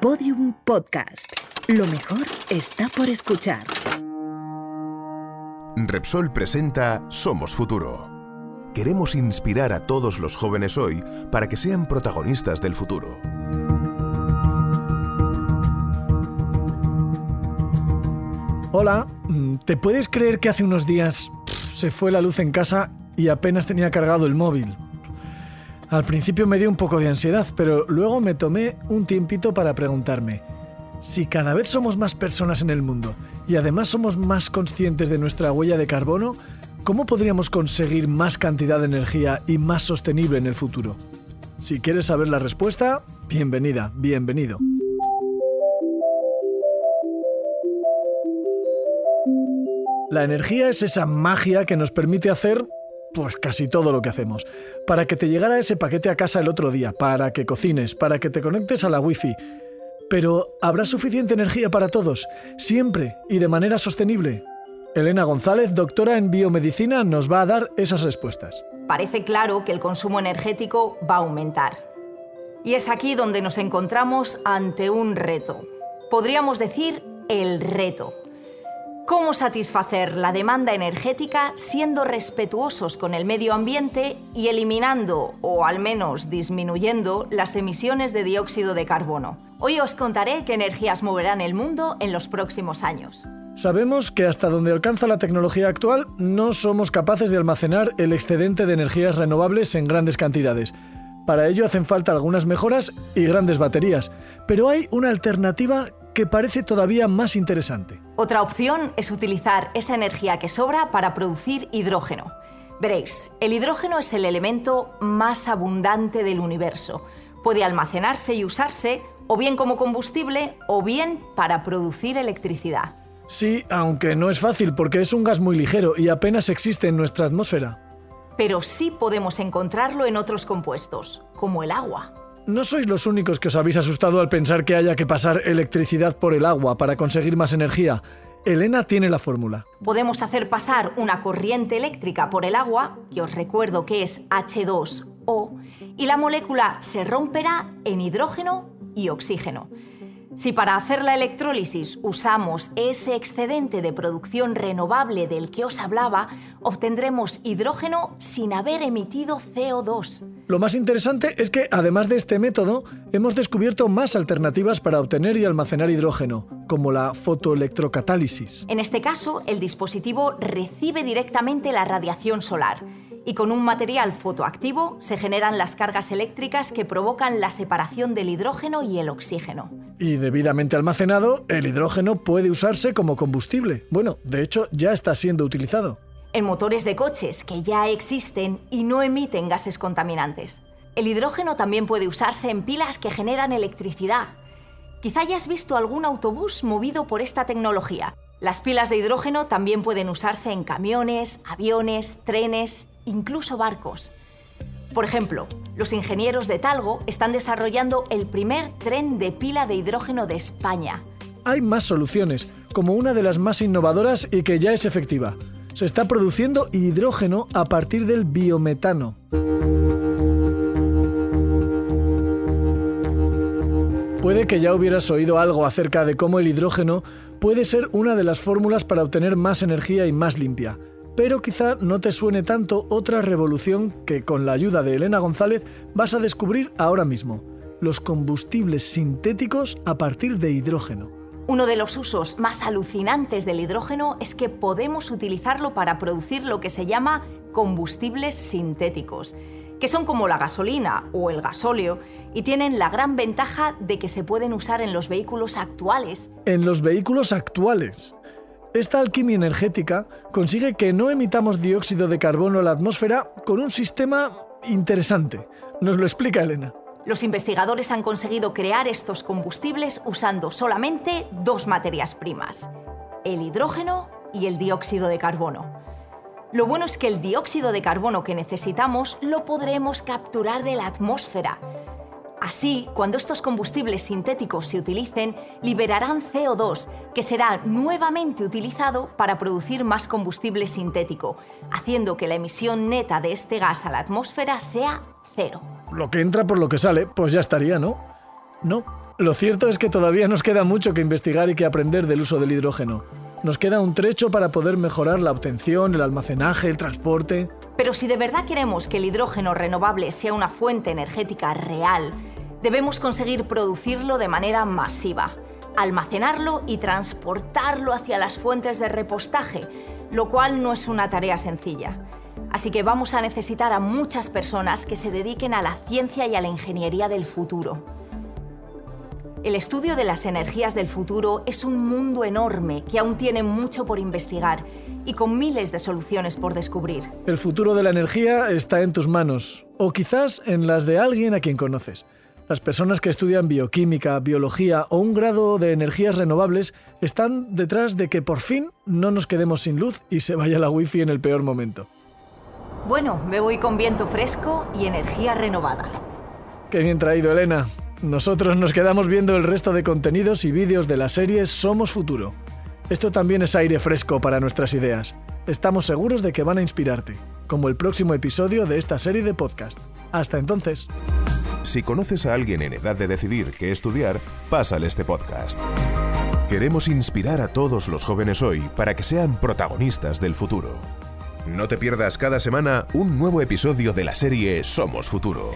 Podium Podcast. Lo mejor está por escuchar. Repsol presenta Somos Futuro. Queremos inspirar a todos los jóvenes hoy para que sean protagonistas del futuro. Hola, mm, ¿te puedes creer que hace unos días pff, se fue la luz en casa y apenas tenía cargado el móvil? Al principio me dio un poco de ansiedad, pero luego me tomé un tiempito para preguntarme, si cada vez somos más personas en el mundo y además somos más conscientes de nuestra huella de carbono, ¿cómo podríamos conseguir más cantidad de energía y más sostenible en el futuro? Si quieres saber la respuesta, bienvenida, bienvenido. La energía es esa magia que nos permite hacer pues casi todo lo que hacemos. Para que te llegara ese paquete a casa el otro día, para que cocines, para que te conectes a la wifi. Pero ¿habrá suficiente energía para todos? Siempre y de manera sostenible. Elena González, doctora en biomedicina, nos va a dar esas respuestas. Parece claro que el consumo energético va a aumentar. Y es aquí donde nos encontramos ante un reto. Podríamos decir el reto cómo satisfacer la demanda energética siendo respetuosos con el medio ambiente y eliminando, o al menos disminuyendo, las emisiones de dióxido de carbono. Hoy os contaré qué energías moverán el mundo en los próximos años. Sabemos que hasta donde alcanza la tecnología actual no somos capaces de almacenar el excedente de energías renovables en grandes cantidades. Para ello hacen falta algunas mejoras y grandes baterías, pero hay una alternativa que parece todavía más interesante. Otra opción es utilizar esa energía que sobra para producir hidrógeno. Veréis, el hidrógeno es el elemento más abundante del universo. Puede almacenarse y usarse o bien como combustible o bien para producir electricidad. Sí, aunque no es fácil porque es un gas muy ligero y apenas existe en nuestra atmósfera. Pero sí podemos encontrarlo en otros compuestos, como el agua. No sois los únicos que os habéis asustado al pensar que haya que pasar electricidad por el agua para conseguir más energía. Elena tiene la fórmula. Podemos hacer pasar una corriente eléctrica por el agua, que os recuerdo que es H2O, y la molécula se romperá en hidrógeno y oxígeno. Si para hacer la electrólisis usamos ese excedente de producción renovable del que os hablaba, obtendremos hidrógeno sin haber emitido CO2. Lo más interesante es que, además de este método, hemos descubierto más alternativas para obtener y almacenar hidrógeno, como la fotoelectrocatálisis. En este caso, el dispositivo recibe directamente la radiación solar y con un material fotoactivo se generan las cargas eléctricas que provocan la separación del hidrógeno y el oxígeno. Y debidamente almacenado, el hidrógeno puede usarse como combustible. Bueno, de hecho ya está siendo utilizado. En motores de coches que ya existen y no emiten gases contaminantes. El hidrógeno también puede usarse en pilas que generan electricidad. Quizá hayas visto algún autobús movido por esta tecnología. Las pilas de hidrógeno también pueden usarse en camiones, aviones, trenes, incluso barcos. Por ejemplo, los ingenieros de Talgo están desarrollando el primer tren de pila de hidrógeno de España. Hay más soluciones, como una de las más innovadoras y que ya es efectiva. Se está produciendo hidrógeno a partir del biometano. Puede que ya hubieras oído algo acerca de cómo el hidrógeno puede ser una de las fórmulas para obtener más energía y más limpia. Pero quizá no te suene tanto otra revolución que con la ayuda de Elena González vas a descubrir ahora mismo, los combustibles sintéticos a partir de hidrógeno. Uno de los usos más alucinantes del hidrógeno es que podemos utilizarlo para producir lo que se llama combustibles sintéticos que son como la gasolina o el gasóleo y tienen la gran ventaja de que se pueden usar en los vehículos actuales. En los vehículos actuales. Esta alquimia energética consigue que no emitamos dióxido de carbono a la atmósfera con un sistema interesante. Nos lo explica Elena. Los investigadores han conseguido crear estos combustibles usando solamente dos materias primas, el hidrógeno y el dióxido de carbono. Lo bueno es que el dióxido de carbono que necesitamos lo podremos capturar de la atmósfera. Así, cuando estos combustibles sintéticos se utilicen, liberarán CO2, que será nuevamente utilizado para producir más combustible sintético, haciendo que la emisión neta de este gas a la atmósfera sea cero. Lo que entra por lo que sale, pues ya estaría, ¿no? No, Lo cierto es que todavía nos queda mucho que investigar y que aprender del uso del hidrógeno. Nos queda un trecho para poder mejorar la obtención, el almacenaje, el transporte. Pero si de verdad queremos que el hidrógeno renovable sea una fuente energética real, debemos conseguir producirlo de manera masiva, almacenarlo y transportarlo hacia las fuentes de repostaje, lo cual no es una tarea sencilla. Así que vamos a necesitar a muchas personas que se dediquen a la ciencia y a la ingeniería del futuro. El estudio de las energías del futuro es un mundo enorme que aún tiene mucho por investigar y con miles de soluciones por descubrir. El futuro de la energía está en tus manos, o quizás en las de alguien a quien conoces. Las personas que estudian bioquímica, biología o un grado de energías renovables están detrás de que por fin no nos quedemos sin luz y se vaya la wifi en el peor momento. Bueno, me voy con viento fresco y energía renovada. Qué bien traído, Elena. Nosotros nos quedamos viendo el resto de contenidos y vídeos de la serie Somos Futuro. Esto también es aire fresco para nuestras ideas. Estamos seguros de que van a inspirarte, como el próximo episodio de esta serie de podcast. Hasta entonces. Si conoces a alguien en edad de decidir qué estudiar, pásale este podcast. Queremos inspirar a todos los jóvenes hoy para que sean protagonistas del futuro. No te pierdas cada semana un nuevo episodio de la serie Somos Futuro.